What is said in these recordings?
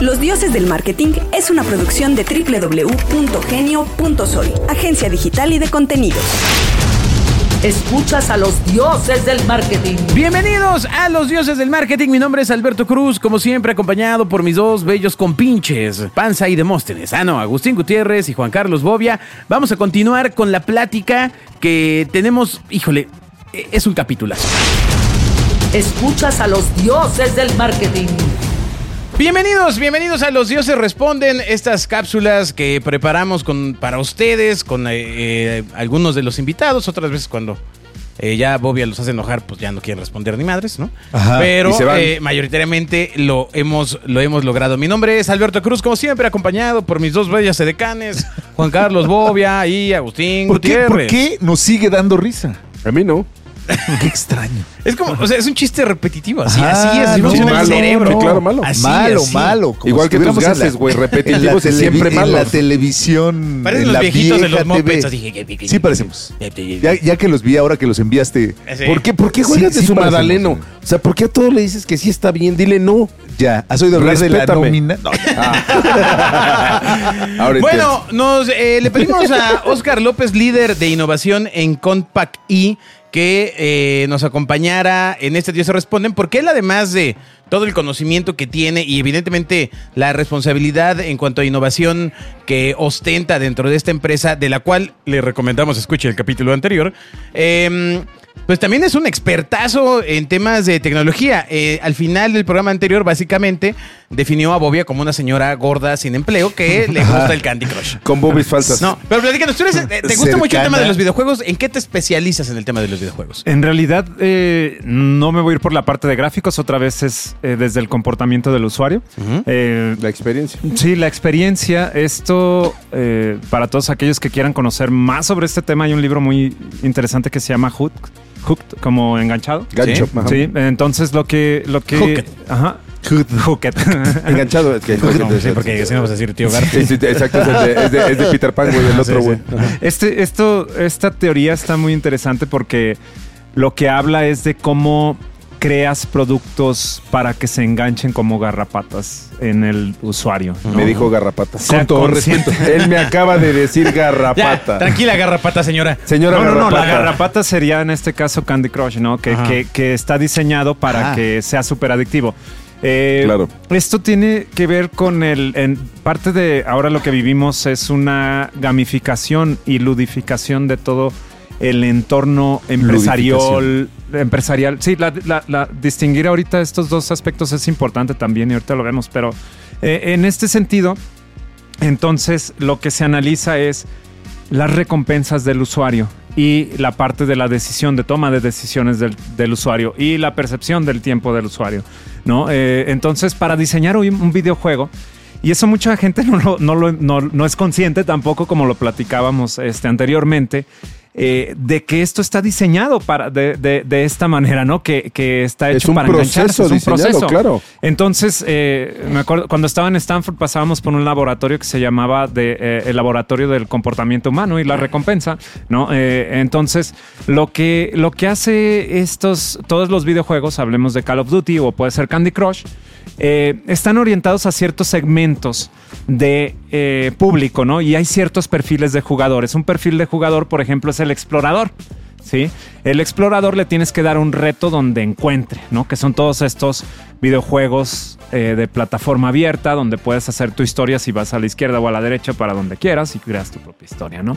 Los Dioses del Marketing es una producción de www.genio.soy, agencia digital y de contenidos. Escuchas a los dioses del marketing. Bienvenidos a los dioses del marketing. Mi nombre es Alberto Cruz, como siempre acompañado por mis dos bellos compinches, Panza y Demóstenes. Ah, no, Agustín Gutiérrez y Juan Carlos Bobia. Vamos a continuar con la plática que tenemos, híjole, e- es un capitulazo. Escuchas a los dioses del marketing. Bienvenidos, bienvenidos a Los Dioses Responden, estas cápsulas que preparamos con, para ustedes, con eh, eh, algunos de los invitados, otras veces cuando eh, ya Bobia los hace enojar, pues ya no quieren responder ni madres, ¿no? Ajá, Pero eh, mayoritariamente lo hemos, lo hemos logrado. Mi nombre es Alberto Cruz, como siempre, acompañado por mis dos bellas edecanes, Juan Carlos Bobia y Agustín ¿Por qué, Gutiérrez. ¿Por qué nos sigue dando risa? A mí no. Qué extraño. Es como, o sea, es un chiste repetitivo, así, Ajá, así es, no, malo, cerebro. no, claro, malo. Así, malo, así. malo. como Igual si que tus gases, güey, repetitivos y siempre televi- En la televisión. Parecen en los viejitos de los mopeds. Sí, parecemos. Ya, ya que los vi ahora que los enviaste. Sí. ¿Por qué, por qué Sí, juegas de sí su Madaleno? O sea, ¿por qué a todos le dices que sí está bien? Dile no. Ya, ¿has oído hablar de la nómina? No, ya. Ahora Bueno, nos, eh, le pedimos a Oscar López, líder de innovación en Compact E, que eh, nos acompañara en este Dios se responden, porque él además de todo el conocimiento que tiene y evidentemente la responsabilidad en cuanto a innovación que ostenta dentro de esta empresa, de la cual le recomendamos escuche el capítulo anterior, eh, pues también es un expertazo en temas de tecnología. Eh, al final del programa anterior, básicamente, definió a Bobia como una señora gorda sin empleo que le gusta el Candy Crush. Con boobies falsas. No, pero platícanos, tú eres, eh, ¿te gusta mucho el tema de los videojuegos? ¿En qué te especializas en el tema de los videojuegos? En realidad, eh, no me voy a ir por la parte de gráficos, otra vez es eh, desde el comportamiento del usuario. Eh, La experiencia. sí, la experiencia, esto, eh, para todos aquellos que quieran conocer más sobre este tema, hay un libro muy interesante que se llama Hooked, Hooked como enganchado. Gancho. Sí. ajá. Sí, entonces lo que... Lo que Hooked. Hooked. Enganchado. es que- No, sí, porque si no vas a decir tío Gar. Sí, sí, exacto, es de, es de- es de Peter Pan, güey, el otro, güey. Este, esto, esta teoría está muy interesante porque lo que habla es de cómo creas productos para que se enganchen como garrapatas en el usuario. ¿no? Me dijo garrapata. Sea Con todo consciente. respeto. Él me acaba de decir Ya, garrapata. tranquila, garrapata, señora. Señora No, no, no, la garrapata. garrapata sería en este caso Candy Crush, ¿no? Que, que- que está diseñado para Ah. que sea súper adictivo. Eh, Claro. Esto tiene que ver con el. En parte de ahora lo que vivimos es una gamificación y ludificación de todo el entorno empresarial. empresarial. Sí, la, la- la- distinguir ahorita estos dos aspectos es importante también y ahorita lo vemos, pero eh, en este sentido, entonces lo que se analiza es las recompensas del usuario y la parte de la decisión, de toma de decisiones del, del usuario y la percepción del tiempo del usuario, ¿no? Eh, entonces, para diseñar un, videojuego, y eso mucha gente no- no es consciente tampoco, como lo platicábamos este, anteriormente, eh, de que esto está diseñado para de, de- de esta manera, ¿no? Que, que está Es hecho un para proceso engancharse, es un proceso. claro. Entonces, eh, me acuerdo, cuando estaba en Stanford pasábamos por un laboratorio que se llamaba de, eh, el laboratorio del comportamiento humano y la recompensa, ¿no? Entonces, lo que, lo que hace estos, todos los videojuegos, hablemos de Call of Duty o puede ser Candy Crush, eh, están orientados a ciertos segmentos de eh, público, ¿no? Y hay ciertos perfiles de jugadores. Un perfil de jugador, por ejemplo, es el explorador. ¿Sí? El explorador le tienes que dar un reto donde encuentre, ¿no? Que son todos estos videojuegos eh, de plataforma abierta donde puedes hacer tu historia si vas a la izquierda o a la derecha para donde quieras y creas tu propia historia, ¿no?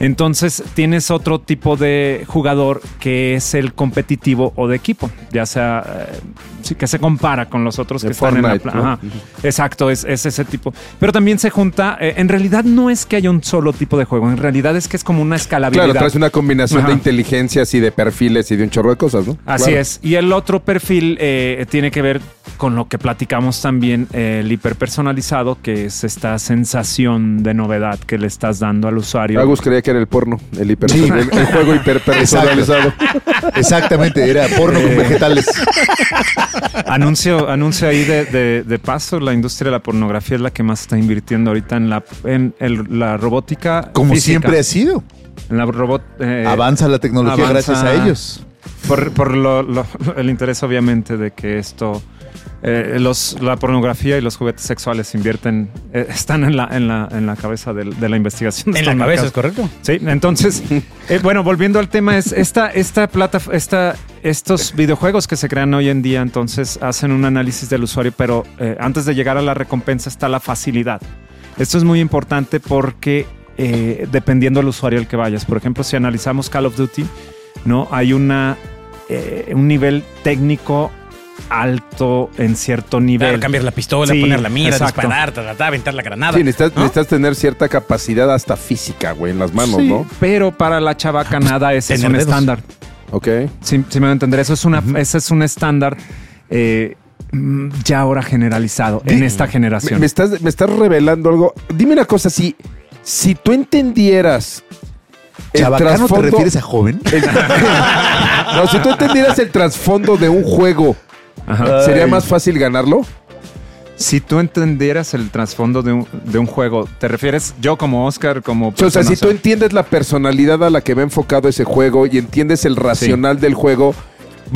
Entonces tienes otro tipo de jugador que es el competitivo o de equipo, ya sea eh, que se compara con los otros De que están en la ¿no? Exacto, es, es ese tipo. Pero también se junta, eh, en realidad no es que haya un solo tipo de juego, en realidad es que es como una escalabilidad. Claro, traes una combinación Ajá. de inteligencias y de perfiles y de un chorro de cosas, ¿no? Así Claro. es. Y el otro perfil eh, tiene que ver con lo que platicamos también, el hiperpersonalizado, que es esta sensación de novedad que le estás dando al usuario. Agus creía que era el porno, el, hiper, Sí. el, el juego hiperpersonalizado. Exactamente, era porno con Eh, vegetales. Anuncio, anuncio ahí de, de- de paso, la industria de la pornografía es la que más está invirtiendo ahorita en la, en el- la robótica. Como física. siempre ha sido. En la robot, eh, Avanza la tecnología avanza- gracias a ellos. Por, por lo- lo- el interés, obviamente, de que esto eh, los, la pornografía y los juguetes sexuales invierten, eh, están en la, en la, en la cabeza del- de, la investigación. de En la cabeza, ¿es correcto? Sí, entonces, eh, bueno, volviendo al tema, es esta, esta plata, esta, estos videojuegos que se crean hoy en día, entonces hacen un análisis del usuario, pero eh, antes de llegar a la recompensa está la facilidad. Esto es muy importante porque eh, dependiendo del usuario al que vayas, por ejemplo, si analizamos Call of Duty, no hay una eh, un nivel técnico alto en cierto nivel. Claro, cambiar la pistola, Sí, poner la mira, exacto. disparar, ta, ta, ta, aventar la granada. Sí, necesitas, ¿no? necesitas tener cierta capacidad hasta física, güey, en las manos, Sí, ¿no? Pero para la chavaca nada, ese es un dedos. estándar. Ok. Sí, sí me va a entender. Eso es una, ese es un estándar eh, mm, ya ahora generalizado en esta Me, generación. me estás, me estás revelando algo. Dime una cosa, si, si tú entendieras ¿Chabacano te refieres a joven? el- no, si tú entendieras el trasfondo de un juego, Ajá. ¿sería más fácil ganarlo? Si tú entendieras el trasfondo de un, de un juego, ¿te refieres yo como Oscar, como O sea, si tú entiendes la personalidad a la que va enfocado ese juego y entiendes el racional del juego,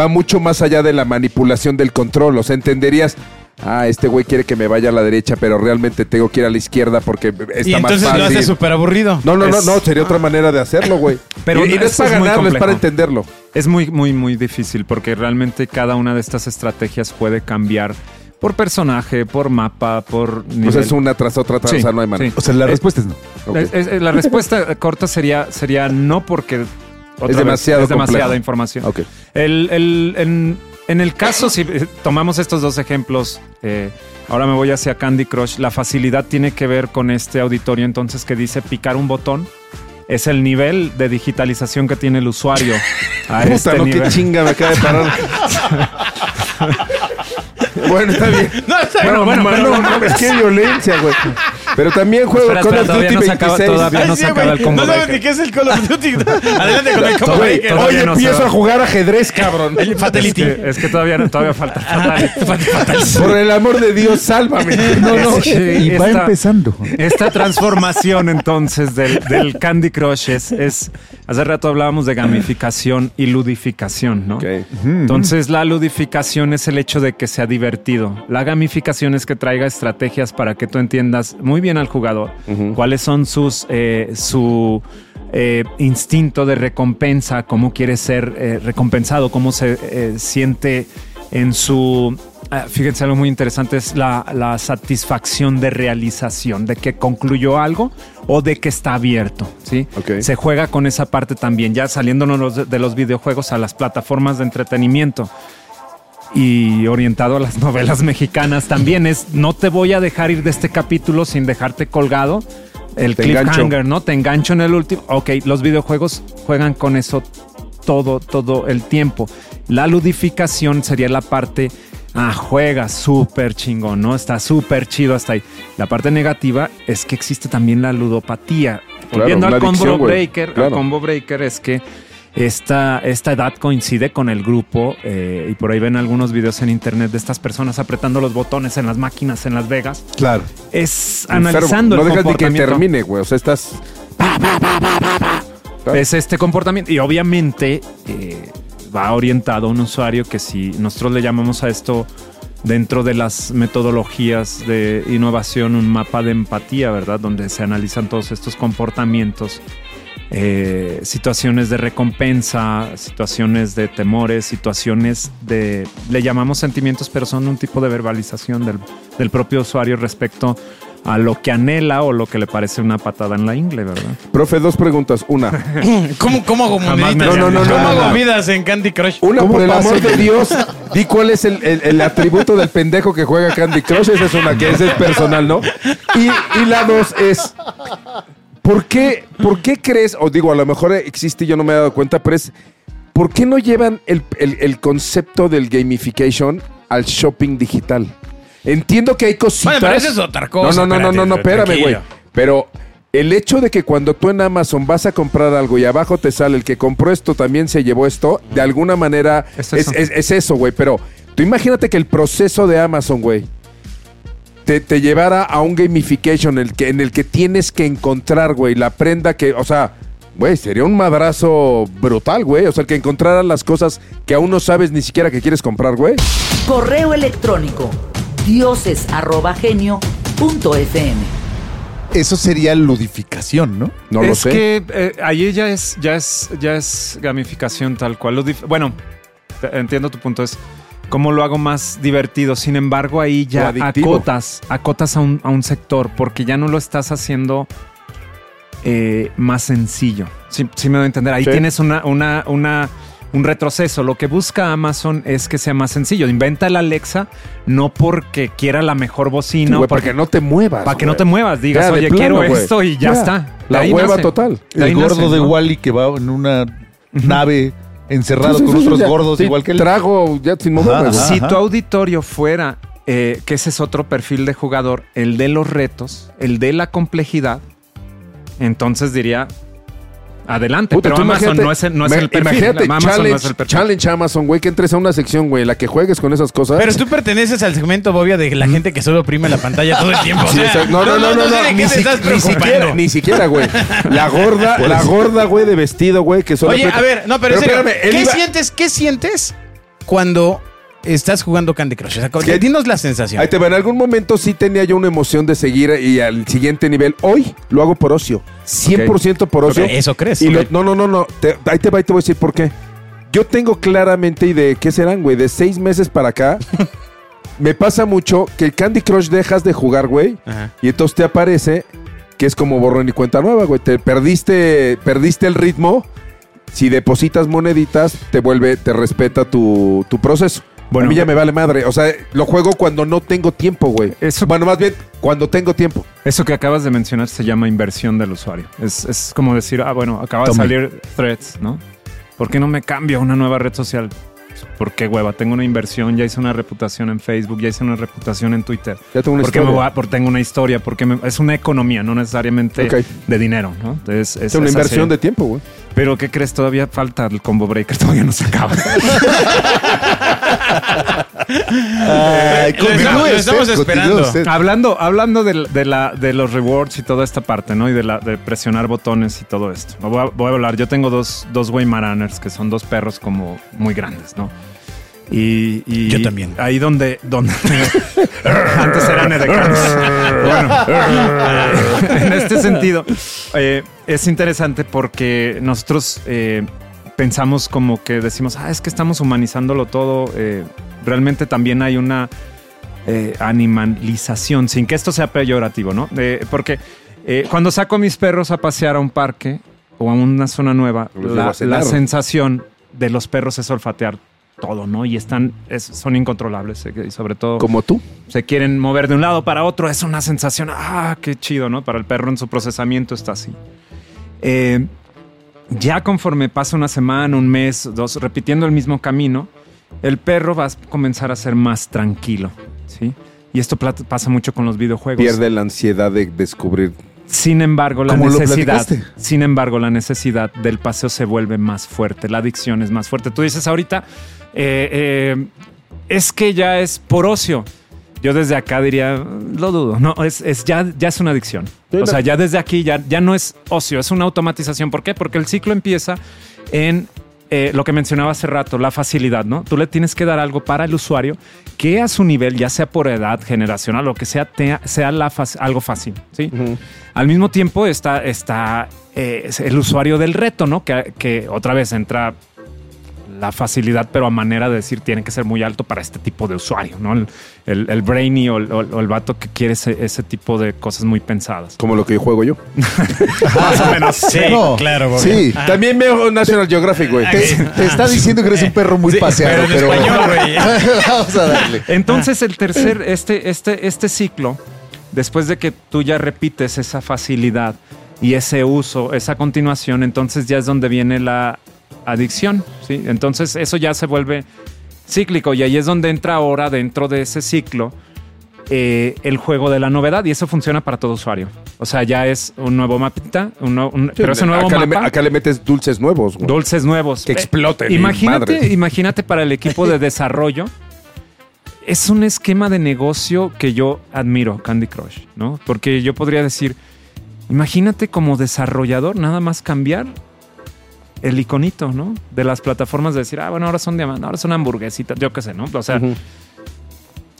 va mucho más allá de la manipulación del control. O sea, entenderías, ah, este güey quiere que me vaya a la derecha, pero realmente tengo que ir a la izquierda porque está y más entonces fácil. lo hace súper aburrido. No, no, no, Es- no, sería otra manera de hacerlo, güey. Pero y, y no es para ganarlo, es para entenderlo. Es muy, muy, muy difícil porque realmente cada una de estas estrategias puede cambiar por personaje, por mapa, por nivel. O sea, es una tras otra, tras, Sí, o sea, no hay manera. sí. O sea, la respuesta es no. Ok. Es- es- la respuesta corta sería, sería no porque vez, es demasiada complejo. información. Ok. El, el- en el caso, si eh, tomamos estos dos ejemplos, eh, ahora me voy hacia Candy Crush, la facilidad tiene que ver con este auditorio entonces que dice picar un botón. Es el nivel de digitalización que tiene el usuario a Puta, este no, qué chinga me acaba de parar. bueno, está bien. No, está Bueno, bien. bueno, no, no mames, qué violencia, güey. Pero también juego Espera, Call espera, of todavía Duty no se acaba- 26. todavía no se acaba el combo No sabes ni qué es el Call of Duty. Adelante con el combo Oye, no empiezo a jugar ajedrez, cabrón. El Es Fatality. que, es que todavía, todavía falta. Fatality. Por el amor de Dios, sálvame. No, no. Sí, y va esta- empezando. Esta transformación entonces del, del Candy Crush es, es- Hace rato hablábamos de gamificación y ludificación, ¿no? Ok. Entonces la ludificación es el hecho de que sea divertido. La gamificación es que traiga estrategias para que tú entiendas muy bien al jugador cuáles son sus eh, su eh, instinto de recompensa, cómo quiere ser eh, recompensado, cómo se siente en su fíjense algo muy interesante es la, la satisfacción de realización, de que concluyó algo o de que está abierto, ¿sí? Ok. Se juega con esa parte también, ya saliéndonos de- de los videojuegos a las plataformas de entretenimiento y orientado a las novelas mexicanas también es no te voy a dejar ir de este capítulo sin dejarte colgado el Te cliffhanger, engancho. ¿no? Te engancho en el último. Ok, los videojuegos juegan con eso todo, todo el tiempo. La ludificación sería la parte, ah, juega súper chingón, ¿no? Está súper chido hasta ahí. La parte negativa es que existe también la ludopatía. Claro, Volviendo al combo breaker, al Claro. combo breaker es que esta, esta edad coincide con el grupo eh, y por ahí ven algunos videos en internet de estas personas apretando los botones en las máquinas en Las Vegas. Claro. Es Enfermo. analizando No el dejas ni que comportamiento. termine, güey. O sea, estás. Es este comportamiento y obviamente eh, va orientado a un usuario que si nosotros le llamamos a esto dentro de las metodologías de innovación un mapa de empatía, ¿verdad? Donde se analizan todos estos comportamientos, eh, situaciones de recompensa, situaciones de temores, situaciones de, le llamamos sentimientos, pero son un tipo de verbalización del, del propio usuario respecto a lo que anhela o lo que le parece una patada en la ingle, ¿verdad? Profe, dos preguntas. Una. ¿Cómo, cómo hago moneditas? habían dicho ¿Cómo hago nada. vidas en Candy Crush? Una, ¿Cómo por el amor de Dios, di cuál es el, el- el atributo del pendejo que juega Candy Crush. Esa es una que es personal, ¿no? Y, y la dos es, ¿por qué, ¿por qué crees, o digo, a lo mejor existe y yo no me he dado cuenta, pero es, ¿por qué no llevan el, el- el concepto del gamification al shopping digital? Entiendo que hay cositas... Bueno, pero eso es otra cosa, No, no, no, no, no, espérame, güey. Pero el hecho de que cuando tú en Amazon vas a comprar algo y abajo te sale el que compró esto también se llevó esto, de alguna manera Es es, eso. es- es eso, güey. Pero tú imagínate que el proceso de Amazon, güey, te, te llevara a un gamification en el, que, en el que tienes que encontrar, güey, la prenda que, o sea, Güey, sería un madrazo brutal, güey. O sea, que encontraran las cosas que aún no sabes ni siquiera que quieres comprar, güey. Correo electrónico dioses@genio.fm. Eso sería ludificación, ¿no? No lo es sé. que eh, ahí ya es, ya es, ya es gamificación tal cual. Bueno, entiendo tu punto. Es cómo lo hago más divertido. Sin embargo, ahí ya acotas, acotas a un, a un sector porque ya no lo estás haciendo eh, más sencillo. Sí, sí me doy a entender. Ahí Sí. tienes una, una, una, un retroceso. Lo que busca Amazon es que sea más sencillo. Inventa el Alexa no porque quiera la mejor bocina Sí, o güey, para porque- que no te muevas. para que no te muevas. Digas, Ya, oye, plano, quiero esto y ya, está. De La hueva nace. total. El gordo nace, de ¿no? Wally que va en una nave encerrado Sí, sí, con otros ya. gordos Sí, igual que él. Trago ya sin moverme, Ajá, güey. ajá. Si tu auditorio fuera, eh, que ese es otro perfil de jugador, el de los retos, el de la complejidad, entonces diría, adelante. Puta, pero Amazon imagínate- no es, el- no es me- el perfil. Imagínate, Amazon challenge, no es el perfil. challenge Amazon, güey, que entres a una sección, güey, la que juegues con esas cosas. Pero tú perteneces al segmento bobia de la gente que solo oprime la pantalla todo el tiempo. o Sí, sea, no, no, no, no, no, ni, si- siquiera, ni siquiera, güey. La gorda, la gorda, güey, de vestido, güey, que solo. Oye, a ver, no, pero, en serio, espérame, ¿qué iba- sientes? ¿Qué sientes cuando estás jugando Candy Crush? O sea, dinos la sensación. Ahí te va, en algún momento sí tenía yo una emoción de seguir y al siguiente nivel. Hoy lo hago por ocio. 100% por ocio. Eso crees. Y lo- Ok. no, no, no, no. Te- ahí te va y te voy a decir por qué. Yo tengo claramente, y de qué serán, güey, de seis meses para acá, me pasa mucho que el Candy Crush dejas de jugar, güey, Ajá. y entonces te aparece que es como borrón y cuenta nueva, güey. Te perdiste, perdiste el ritmo. Si depositas moneditas, te vuelve, te respeta tu, tu proceso. Bueno. a mí ya me vale madre. O sea, lo juego cuando no tengo tiempo, güey. Eso- Bueno, más bien, cuando tengo tiempo. Eso que acabas de mencionar se llama inversión del usuario. Es, es como decir, ah, bueno, acaba de salir Threads, ¿no? ¿Por qué no me cambio a una nueva red social? ¿Por qué hueva? Tengo una inversión, ya hice una reputación en Facebook, ya hice una reputación en Twitter. Ya tengo una ¿Por qué me historia. voy a- porque tengo una historia, porque me- es una economía, no necesariamente de dinero, ¿no? Es, Es una inversión de tiempo, güey. Pero ¿qué crees? Todavía falta el combo breaker, todavía no se acaba. Estamos- continúe lo estamos usted, esperando. continúe usted. hablando hablando de, la, de los rewards y toda esta parte, ¿no? Y de, la, de presionar botones y todo esto. Voy a, voy a hablar. Yo tengo dos, dos Weimaraners, que son dos perros como muy grandes, ¿no? Y, y Yo también. Ahí donde, donde antes eran edecanes. bueno, en este sentido, eh, es interesante porque nosotros eh, pensamos como que decimos, ah, es que estamos humanizándolo todo. eh, realmente también hay una eh, animalización, sin que esto sea peyorativo, ¿no? Eh, porque eh, cuando saco a mis perros a pasear a un parque o a una zona nueva, la, sensación de los perros es olfatear todo, ¿no? Y están, es- son incontrolables, eh, y sobre todo Como tú. se quieren mover de un lado para otro, es una sensación, ah, qué chido, ¿no? Para el perro en su procesamiento está así. Ya conforme pasa una semana, un mes, dos, repitiendo el mismo camino, el perro va a comenzar a ser más tranquilo, ¿sí? Y esto pasa mucho con los videojuegos. Pierde la ansiedad de descubrir. Sin embargo, la ¿Cómo lo necesidad, platicaste? sin embargo, la necesidad del paseo se vuelve más fuerte, la adicción es más fuerte. Tú dices ahorita, eh, eh, es que ya es por ocio. Yo desde acá diría, lo dudo. No, es, es ya, ya es una adicción. Sí, O sea, ya desde aquí ya, ya no es ocio, es una automatización. ¿Por qué? Porque el ciclo empieza en eh, lo que mencionaba hace rato, la facilidad, ¿no? Tú le tienes que dar algo para el usuario que a su nivel, ya sea por edad, generacional, lo que sea, te- sea la algo fácil, ¿sí? Al mismo tiempo está, está eh, el usuario del reto, ¿no? Que, que otra vez entra la facilidad, pero a manera de decir tiene que ser muy alto para este tipo de usuario, ¿no? El, el- el brainy o el, o el- o el vato que quiere ese, ese tipo de cosas muy pensadas. Como lo que juego yo. Más o menos. Sí, No, claro. Sí, También veo National Geographic, güey. te, te está diciendo que eres un perro muy Sí, paseado, pero pero, en español, güey. vamos a darle. Entonces el tercer, este, este, este ciclo, después de que tú ya repites esa facilidad y ese uso, esa continuación, entonces ya es donde viene la adicción, ¿sí? Entonces eso ya se vuelve cíclico y ahí es donde entra ahora dentro de ese ciclo eh, el juego de la novedad y eso funciona para todo usuario. O sea, ya es un nuevo mapita, un, pero ese nuevo acá, mapa... acá le metes dulces nuevos, güey. Dulces nuevos. Que exploten, Eh, imagínate, imagínate para el equipo de desarrollo. Es un esquema de negocio que yo admiro, Candy Crush, ¿no? Porque yo podría decir, Imagínate como desarrollador nada más cambiar el iconito, ¿no? De las plataformas de decir, ah, bueno, ahora son diamantes, ahora son hamburguesitas, yo qué sé, ¿no? O sea,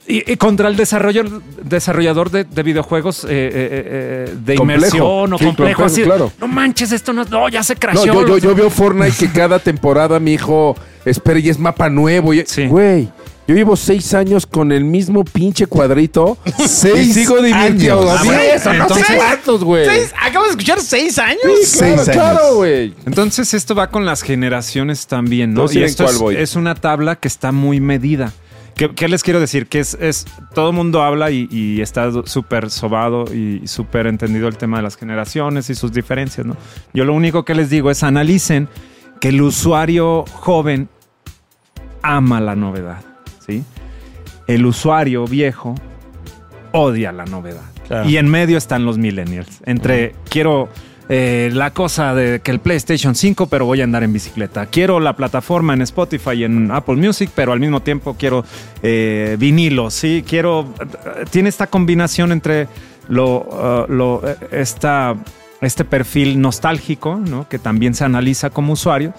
y, y contra el desarrollo, desarrollador de, de videojuegos eh, eh, eh, de Complejo. inmersión o Sí, complejo, complejo, así, claro. no manches, esto no, no ya se No, crasheó. yo, yo, yo veo Fortnite que cada temporada mi hijo espera y es mapa nuevo. y- Sí. Güey, yo llevo seis años con el mismo pinche cuadrito. y Seis sigo divirtiendo. años. A bueno, diez, o no sé entonces- cuántos, güey. ¿Acabas de escuchar seis años? Sí, claro, Seis años. claro, güey. Entonces esto va con las generaciones también, ¿no? No sé y esto cuál es, voy. es una tabla que está muy medida. ¿Qué, qué les quiero decir? Que es, es todo el mundo habla y, y está súper sobado y súper entendido el tema de las generaciones y sus diferencias, ¿no? Yo lo único que les digo es analicen que el usuario joven ama la novedad, ¿sí? El usuario viejo odia la novedad. Claro. Y en medio están los millennials. Entre quiero eh, la cosa de que el PlayStation 5, pero voy a andar en bicicleta. Quiero la plataforma en Spotify y en Apple Music, pero al mismo tiempo quiero eh, vinilos. Sí, quiero. Tiene esta combinación entre lo, uh, lo, eh, esta, este perfil nostálgico, ¿no? que también se analiza como usuario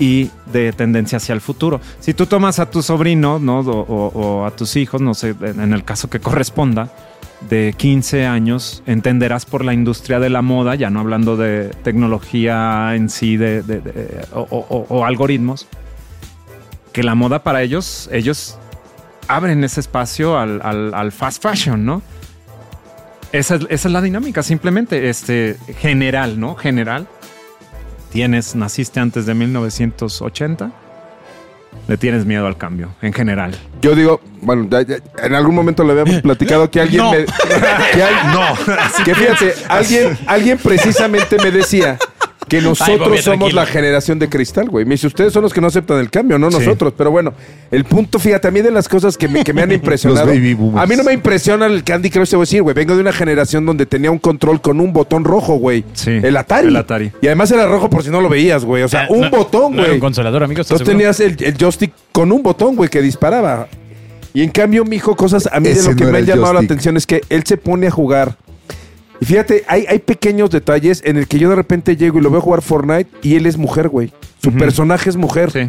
y de tendencia hacia el futuro. Si tú tomas a tu sobrino ¿no? o, o- o a tus hijos, no sé, en el caso que corresponda, de 15 años, entenderás por la industria de la moda, ya no hablando de tecnología en sí de, de- de- o, o- algoritmos, que la moda para ellos, ellos abren ese espacio al, al- al fast fashion, ¿no? Esa es, esa es la dinámica, simplemente, este, general, ¿no? General tienes, naciste antes de 1980, le tienes miedo al cambio, en general. Yo digo, bueno, ya- ya- en algún momento lo habíamos platicado que alguien No. me. Que al- no. Que fíjate, alguien, alguien precisamente me decía que nosotros somos la generación de cristal, güey. Me dice, ustedes son los que no aceptan el cambio, no Sí. nosotros. Pero bueno, el punto, fíjate, a mí de las cosas que me, que me han impresionado. Los baby boomers. a mí no me impresiona el Candy Crush, te voy a decir, güey. Vengo de una generación donde tenía un control con un botón rojo, güey. Sí, El Atari. el Atari. Y además era rojo por si no lo veías, güey. O sea, Ah, un no- botón, no güey. un consolador, amigos. ¿estás Entonces tenías el, el joystick con un botón, güey, que disparaba. Y en cambio, mi hijo, cosas a mí de lo que no me era ha el llamado la atención es que él se pone a jugar. Y fíjate, hay, hay pequeños detalles en el que yo de repente llego y lo veo jugar Fortnite y él es mujer, güey. Su personaje es mujer. Sí.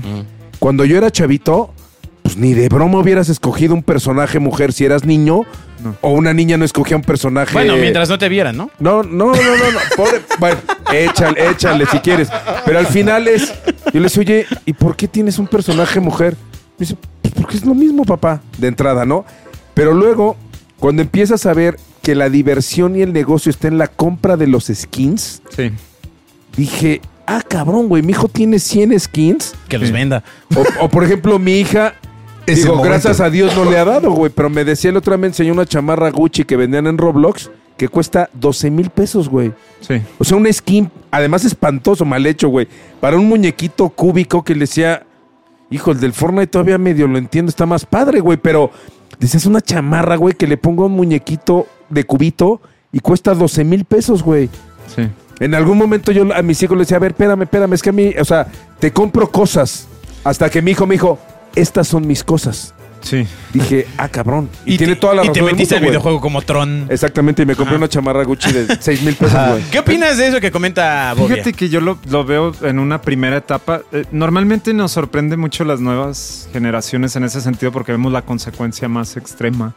Cuando yo era chavito, pues ni de broma hubieras escogido un personaje mujer si eras niño. No. O una niña no escogía un personaje. Bueno, mientras no te vieran, ¿no? No, no, no, no, no. Pobre. Bueno, échale, échale si quieres. Pero al final es. Yo le decía, oye, ¿y por qué tienes un personaje mujer? Me dice, pues porque es lo mismo, papá, de entrada, ¿no? Pero luego, cuando empiezas a ver que la diversión y el negocio está en la compra de los skins, Sí. dije, ah, cabrón, güey, mi hijo tiene 100 skins. Que los venda. O, o, por ejemplo, mi hija, digo, gracias a Dios no le ha dado, güey, pero me decía el otro día, me enseñó una chamarra Gucci que vendían en Roblox que cuesta 12 mil pesos, güey. Sí. O sea, un skin, además espantoso, mal hecho, güey. Para un muñequito cúbico que le decía, hijo, el del Fortnite todavía medio lo entiendo, está más padre, güey, pero decías una chamarra, güey, que le pongo un muñequito de cubito y cuesta 12 mil pesos, güey. Sí. En algún momento yo a mis hijos les decía, a ver, espérame, espérame, es que a mí, o sea, te compro cosas. Hasta que mi hijo me dijo, estas son mis cosas. Sí. Dije, ah, cabrón. Y, tiene te- toda la Y razón. te del metiste al videojuego como Tron. Exactamente, y me compré una chamarra Gucci de 6 mil pesos, güey. ¿Qué opinas de eso que comenta Bobia? Fíjate que yo lo, lo veo en una primera etapa. Eh, normalmente nos sorprende mucho las nuevas generaciones en ese sentido porque vemos la consecuencia más extrema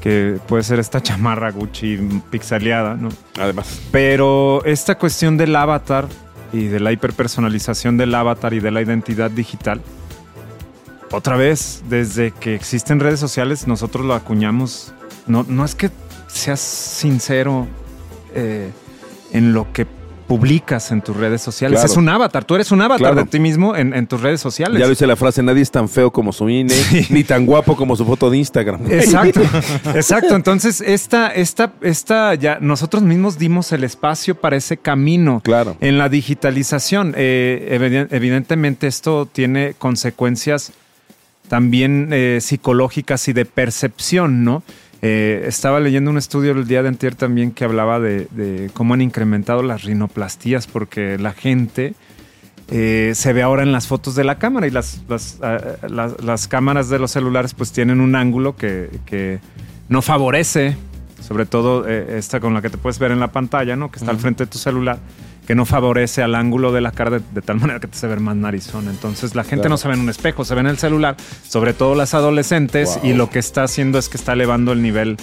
que puede ser esta chamarra Gucci pixeleada, ¿no? Además. Pero esta cuestión del avatar y de la hiperpersonalización del avatar y de la identidad digital, otra vez, desde que existen redes sociales, nosotros lo acuñamos. No, no es que seas sincero eh, en lo que publicas en tus redes sociales. Claro. Es un avatar. Tú eres un avatar Claro. de ti mismo en, en tus redes sociales. Ya lo dice la frase, nadie es tan feo como su INE, ni tan guapo como su foto de Instagram. Exacto, exacto. Entonces, esta, esta, esta, ya nosotros mismos dimos el espacio para ese camino. Claro. En la digitalización, eh, eviden- evidentemente esto tiene consecuencias también eh, psicológicas y de percepción, ¿no? Eh, estaba leyendo un estudio el día de antier también que hablaba de, de cómo han incrementado las rinoplastías porque la gente eh, se ve ahora en las fotos de la cámara y las, las, ah, las- las cámaras de los celulares pues tienen un ángulo que, que no favorece sobre todo eh, esta con la que te puedes ver en la pantalla, ¿no? Que está al frente de tu celular, que no favorece al ángulo de la cara de, de tal manera que te se ve más narizón. Entonces la gente Claro. no se ve en un espejo, se ve en el celular, sobre todo las adolescentes, Wow. y lo que está haciendo es que está elevando el nivel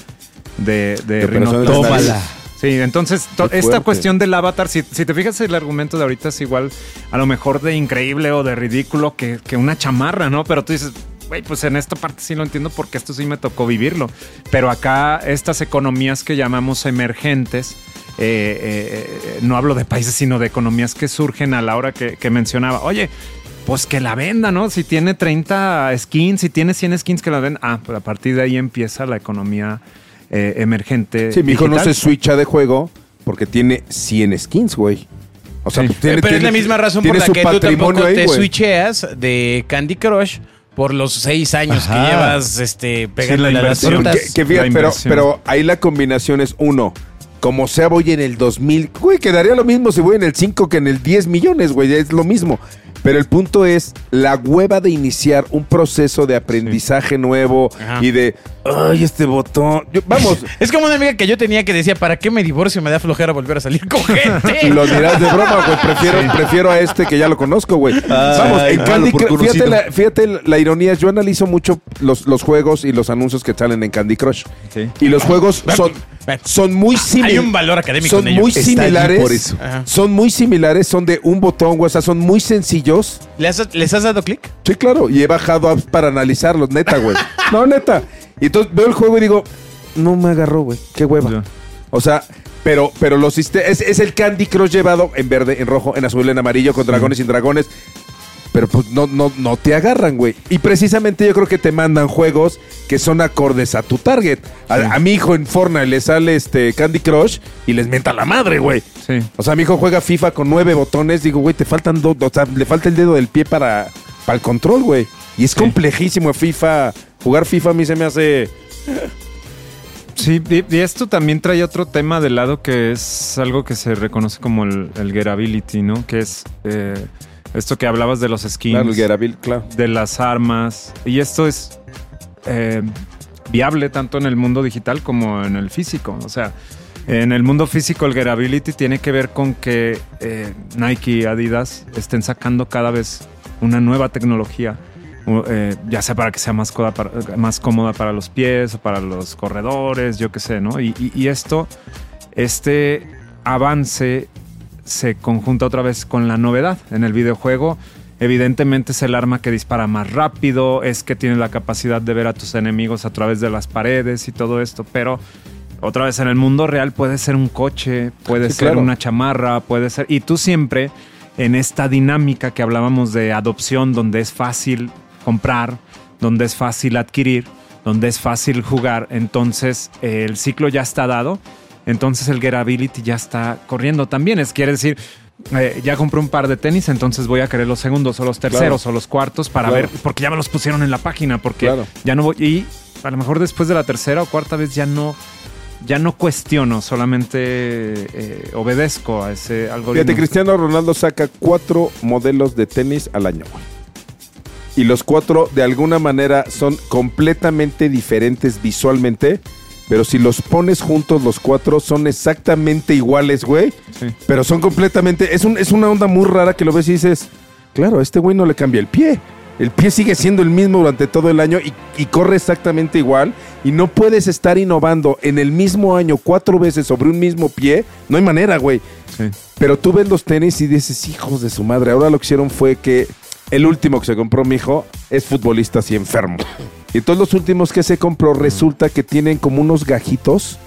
de, de, De. Sí, entonces esta cuestión del avatar, si, si te fijas el argumento de ahorita es igual a lo mejor de increíble o de ridículo que, que una chamarra, ¿no? Pero tú dices, güey, pues en esta parte sí lo entiendo porque esto sí me tocó vivirlo. Pero acá estas economías que llamamos emergentes, eh, eh, no hablo de países, sino de economías que surgen a la hora que, que mencionaba. Oye, pues que la venda, ¿no? Si tiene 30 skins, si tiene 100 skins que la venda. Ah, pues a partir de ahí empieza la economía eh, emergente. Sí, mi hijo no se switcha de juego porque tiene 100 skins, güey. O sea, Sí. tiene, Pero es la misma razón por la su que tú patrimonio tampoco ahí, te güey. switcheas de Candy Crush por los seis años Ajá. que llevas este, pegándole la a las frutas. Que, que fíjate, La pero ahí la combinación es uno. Como sea, voy en el 2000. Güey, quedaría lo mismo si voy en el 5 que en el 10 millones, güey. Es lo mismo. Pero el punto es la hueva de iniciar un proceso de aprendizaje nuevo Ajá. y de, ay, este botón. Yo- vamos, Es como una amiga que yo tenía que decía, ¿para qué me divorcio? Me da flojera volver a salir con gente. lo dirás de broma, güey. Prefiero, prefiero a este que ya lo conozco, güey. Vamos, en malo Candy por Crush. Fíjate conocido. la, fíjate la- la ironía. Yo analizo mucho los, los juegos y los anuncios que salen en Candy Crush. Sí. Y los juegos son, son muy similares. Hay un valor académico Son en ello. muy Está allí similares. por eso. Ajá. Son muy similares, son de un botón, güey. O sea, son muy sencillos. ¿Le has- ¿Les has dado clic? Sí, claro. Y he bajado apps para analizarlos, neta, güey. No, neta. Y entonces veo el juego y digo, no me agarró, güey. Qué hueva. Ya. O sea, pero, pero los sistemas. Es, es el Candy Crush llevado en verde, en rojo, en azul, en amarillo, con dragones sin dragones. Pero pues no, no, no te agarran, güey. Y precisamente yo creo que te mandan juegos que son acordes a tu target. A, a mi hijo en Fortnite le sale este Candy Crush y les mienta la madre, güey. Sí. O sea, mi hijo juega FIFA con nueve botones. Digo, güey, te faltan dos. O sea, le falta el dedo del pie para, para el control, güey. Y es complejísimo FIFA. Jugar FIFA a mí se me hace. Sí, y, esto también trae otro tema de lado que es algo que se reconoce como el, el gettability, ¿no? Que es eh, esto que hablabas de los skins, Claro, el claro. de las armas. Y esto es eh, viable tanto en el mundo digital como en el físico. O sea, en el mundo físico el gettability tiene que ver con que eh, Nike y Adidas estén sacando cada vez una nueva tecnología. Eh, ya sea para que sea más cómoda, para, más cómoda para los pies o para los corredores, yo qué sé, ¿no? Y, y- y esto, este avance se conjunta otra vez con la novedad. En el videojuego, evidentemente es el arma que dispara más rápido, es que tiene la capacidad de ver a tus enemigos a través de las paredes y todo esto, pero otra vez en el mundo real puede ser un coche, puede Sí, ser claro. una chamarra, puede ser... Y tú siempre, en esta dinámica que hablábamos de adopción, donde es fácil comprar, donde es fácil adquirir, donde es fácil jugar, entonces eh, el ciclo ya está dado, entonces el gettability ya está corriendo también. Es quiere decir, eh, ya compré un par de tenis, entonces voy a querer los segundos o los terceros o los cuartos para Claro. ver, porque ya me los pusieron en la página, porque Claro. ya no voy. Y a lo mejor después de la tercera o cuarta vez ya no. Ya no cuestiono, solamente eh, obedezco a ese algoritmo. Fíjate, Cristiano Ronaldo saca cuatro modelos de tenis al año. Y los cuatro, de alguna manera, son completamente diferentes visualmente. Pero si los pones juntos, los cuatro son exactamente iguales, güey. Sí. Pero son completamente. Es, un, es una onda muy rara que lo ves y dices: Claro, a este güey no le cambia el pie. El pie sigue siendo el mismo durante todo el año y, y corre exactamente igual. Y no puedes estar innovando en el mismo año cuatro veces sobre un mismo pie. No hay manera, güey. Sí. Pero tú ves los tenis y dices, hijos de su madre. Ahora lo que hicieron fue que el último que se compró mi hijo es futbolista así enfermo. Y todos los últimos que se compró resulta que tienen como unos gajitos,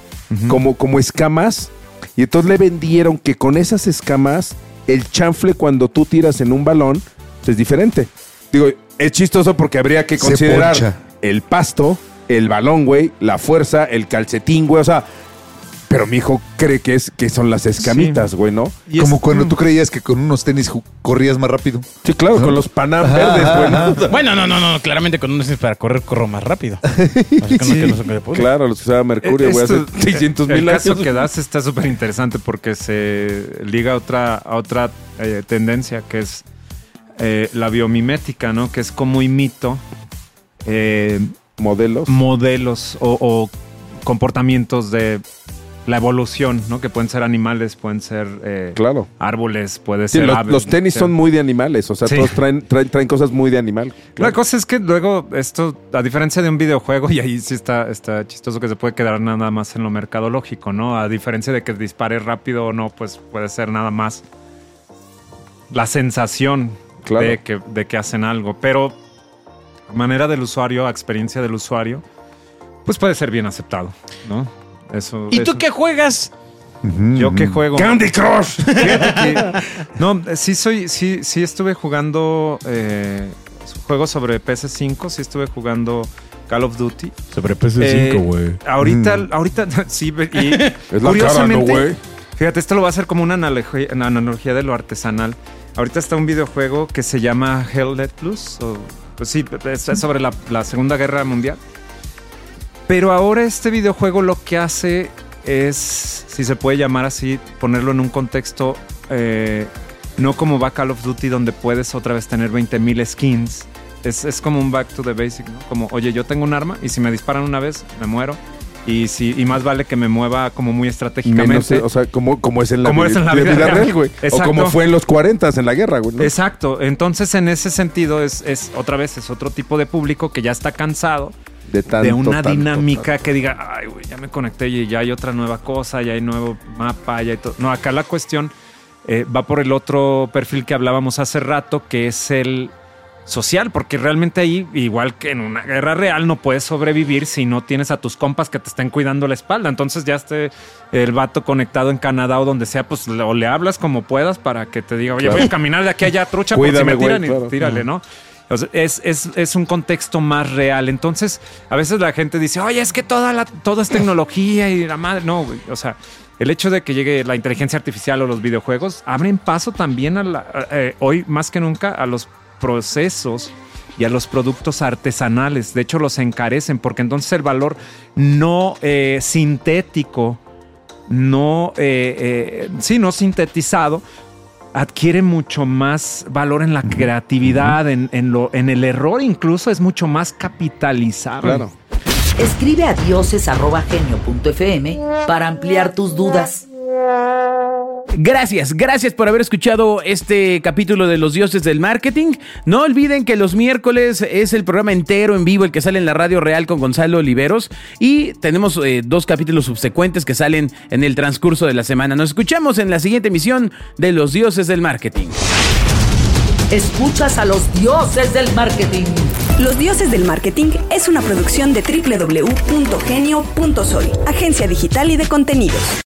como, como escamas. Y entonces le vendieron que con esas escamas, el chanfle cuando tú tiras en un balón es diferente. Digo, es chistoso porque habría que considerar el pasto, el balón, güey, la fuerza, el calcetín, güey. O sea, pero mi hijo cree que, es, que son las escamitas, güey, ¿no? Y Como es- cuando tú creías que con unos tenis corrías más rápido. Sí, claro, con los Panam verdes, güey. ¿no? Bueno, no, no, no, claramente con uno es para correr corro más rápido. Así que no, que no puede. Claro, los que usaba Mercurio, güey, hace Esto- 600 el mil caso años. que das está súper interesante porque se liga a otra, a otra eh, tendencia que es eh, la biomimética, ¿no? Que es como imito eh, Modelos. modelos o, o comportamientos de la evolución, ¿no? Que pueden ser animales, pueden ser eh, Claro. árboles, puede Sí, ser los, aves, los tenis son muy de animales, o sea, Sí. todos traen, traen, traen cosas muy de animal. La cosa es que luego esto, a diferencia de un videojuego, y ahí sí está, está chistoso que se puede quedar nada más en lo mercadológico, ¿no? A diferencia de que dispare rápido o no, pues puede ser nada más la sensación Claro. de, que, de que hacen algo. Pero a manera del usuario, a experiencia del usuario, pues puede ser bien aceptado, ¿no? Eso, ¿Y tú qué juegas? Yo que juego. Candy Crush. Fíjate que- no, sí soy, sí, sí estuve jugando eh, juegos sobre PS5, sí estuve jugando Call of Duty. Sobre Eh, PS5, güey. Ahorita, ahorita, sí, y Es la cara, ¿no, güey? fíjate, esto lo va a hacer como una analogía, una analogía de lo artesanal. Ahorita está un videojuego que se llama Hell Let Plus, o, pues sí, es es sobre la, la Segunda Guerra Mundial. Pero ahora este videojuego lo que hace es, si se puede llamar así, ponerlo en un contexto eh, no como va Call of Duty donde puedes otra vez tener 20.000 skins. Es, es como un back to the basic, ¿no? Como, oye, yo tengo un arma y si me disparan una vez, me muero. Y, si, y más vale que me mueva como muy estratégicamente. Menos, o sea, como, como es en la, Como vi- es en la de vida real. güey. O como fue en los 40 en la guerra, güey. ¿no? Exacto. Entonces, en ese sentido, es, es otra vez, es otro tipo de público que ya está cansado De, tanto, de una tanto, dinámica tanto. que diga, ay, güey, ya me conecté y ya hay otra nueva cosa, ya hay nuevo mapa, ya hay todo. No, acá la cuestión eh, va por el otro perfil que hablábamos hace rato, que es el social, porque realmente ahí, igual que en una guerra real, no puedes sobrevivir si no tienes a tus compas que te estén cuidando la espalda. Entonces ya esté el vato conectado en Canadá o donde sea, pues o le hablas como puedas para que te diga, oye, Claro. voy a caminar de aquí a allá, trucha, porque si Cuídame, me güey, tiran y tírale, ¿no? Es, es- es un contexto más real. Entonces, a veces la gente dice, oye, es que toda la, todo es tecnología y la madre. No, güey. O sea, el hecho de que llegue la inteligencia artificial o los videojuegos abren paso también a eh, hoy más que nunca a los procesos y a los productos artesanales. De hecho, los encarecen porque entonces el valor no eh, sintético, no, eh, sí, no sintetizado, adquiere mucho más valor en la creatividad, en, en lo, en el error incluso es mucho más capitalizable. Claro. Escribe a dioses.genio.fm para ampliar tus dudas. Gracias, gracias por haber escuchado este capítulo de Los Dioses del Marketing. No olviden que los miércoles es el programa entero en vivo, el que sale en la radio real con Gonzalo Oliveros. Y tenemos eh, dos capítulos subsecuentes que salen en el transcurso de la semana. Nos escuchamos en la siguiente emisión de Los Dioses del Marketing. Escuchas a los dioses del marketing. Los Dioses del Marketing es una producción de www.genio.sol, agencia digital y de contenidos.